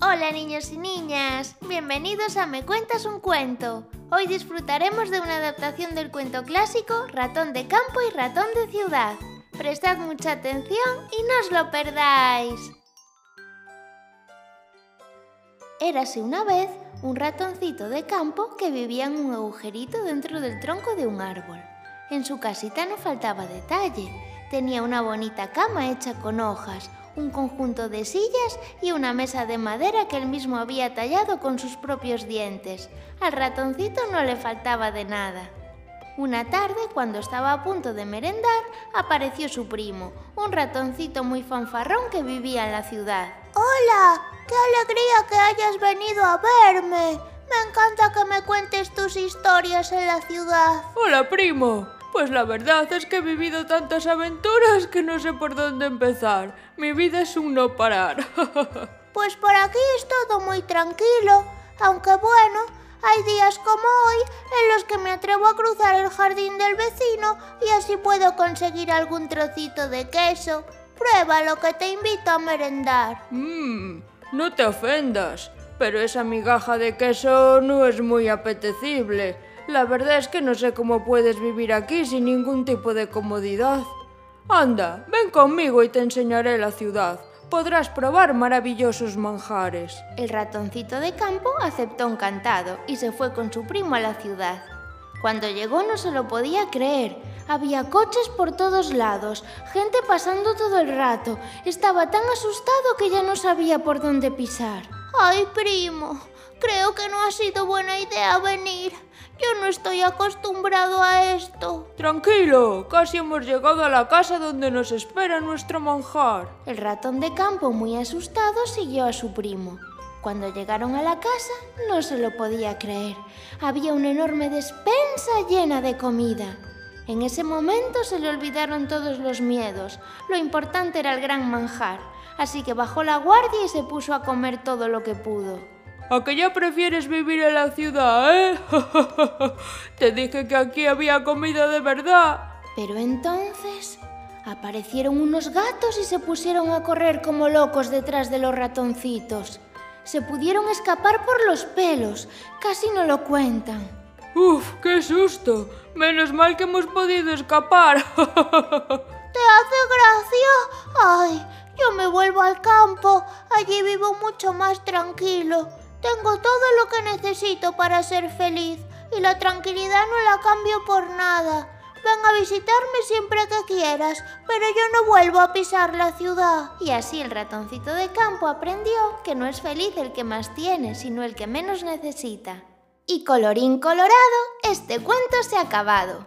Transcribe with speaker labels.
Speaker 1: Hola niños y niñas, bienvenidos a Me Cuentas un Cuento. Hoy disfrutaremos de una adaptación del cuento clásico Ratón de Campo y Ratón de Ciudad. Prestad mucha atención y no os lo perdáis. Érase una vez un ratoncito de campo que vivía en un agujerito dentro del tronco de un árbol. En su casita no faltaba detalle. Tenía una bonita cama hecha con hojas, un conjunto de sillas y una mesa de madera que él mismo había tallado con sus propios dientes. Al ratoncito no le faltaba de nada. Una tarde, cuando estaba a punto de merendar, apareció su primo, un ratoncito muy fanfarrón que vivía en la ciudad.
Speaker 2: Hola, qué alegría que hayas venido a verme. Me encanta que me cuentes tus historias en la ciudad.
Speaker 3: Hola, primo. Pues la verdad es que he vivido tantas aventuras que no sé por dónde empezar. Mi vida es un no parar.
Speaker 2: pues por aquí es todo muy tranquilo, aunque bueno, hay días como hoy en los que me atrevo a cruzar el jardín del vecino y así puedo conseguir algún trocito de queso. Prueba lo que te invito a merendar.
Speaker 3: Mmm, no te ofendas, pero esa migaja de queso no es muy apetecible. La verdad es que no sé cómo puedes vivir aquí sin ningún tipo de comodidad. Anda, ven conmigo y te enseñaré la ciudad. Podrás probar maravillosos manjares.
Speaker 1: El ratoncito de campo aceptó encantado y se fue con su primo a la ciudad. Cuando llegó no se lo podía creer. Había coches por todos lados, gente pasando todo el rato. Estaba tan asustado que ya no sabía por dónde pisar.
Speaker 2: ¡Ay, primo! Creo que no ha sido buena idea venir. Yo no estoy acostumbrado a esto.
Speaker 3: Tranquilo, casi hemos llegado a la casa donde nos espera nuestro manjar.
Speaker 1: El ratón de campo, muy asustado, siguió a su primo. Cuando llegaron a la casa, no se lo podía creer. Había una enorme despensa llena de comida. En ese momento se le olvidaron todos los miedos. Lo importante era el gran manjar. Así que bajó la guardia y se puso a comer todo lo que pudo.
Speaker 3: ¿A que ya prefieres vivir en la ciudad, eh? Te dije que aquí había comida de verdad.
Speaker 1: Pero entonces aparecieron unos gatos y se pusieron a correr como locos detrás de los ratoncitos. Se pudieron escapar por los pelos, casi no lo cuentan.
Speaker 3: ¡Uf, qué susto! Menos mal que hemos podido escapar.
Speaker 2: ¿Te hace gracia? ¡Ay! Yo me vuelvo al campo. Allí vivo mucho más tranquilo. Tengo todo lo que necesito para ser feliz y la tranquilidad no la cambio por nada. Ven a visitarme siempre que quieras, pero yo no vuelvo a pisar la ciudad.
Speaker 1: Y así el ratoncito de campo aprendió que no es feliz el que más tiene, sino el que menos necesita. Y colorín colorado, este cuento se ha acabado.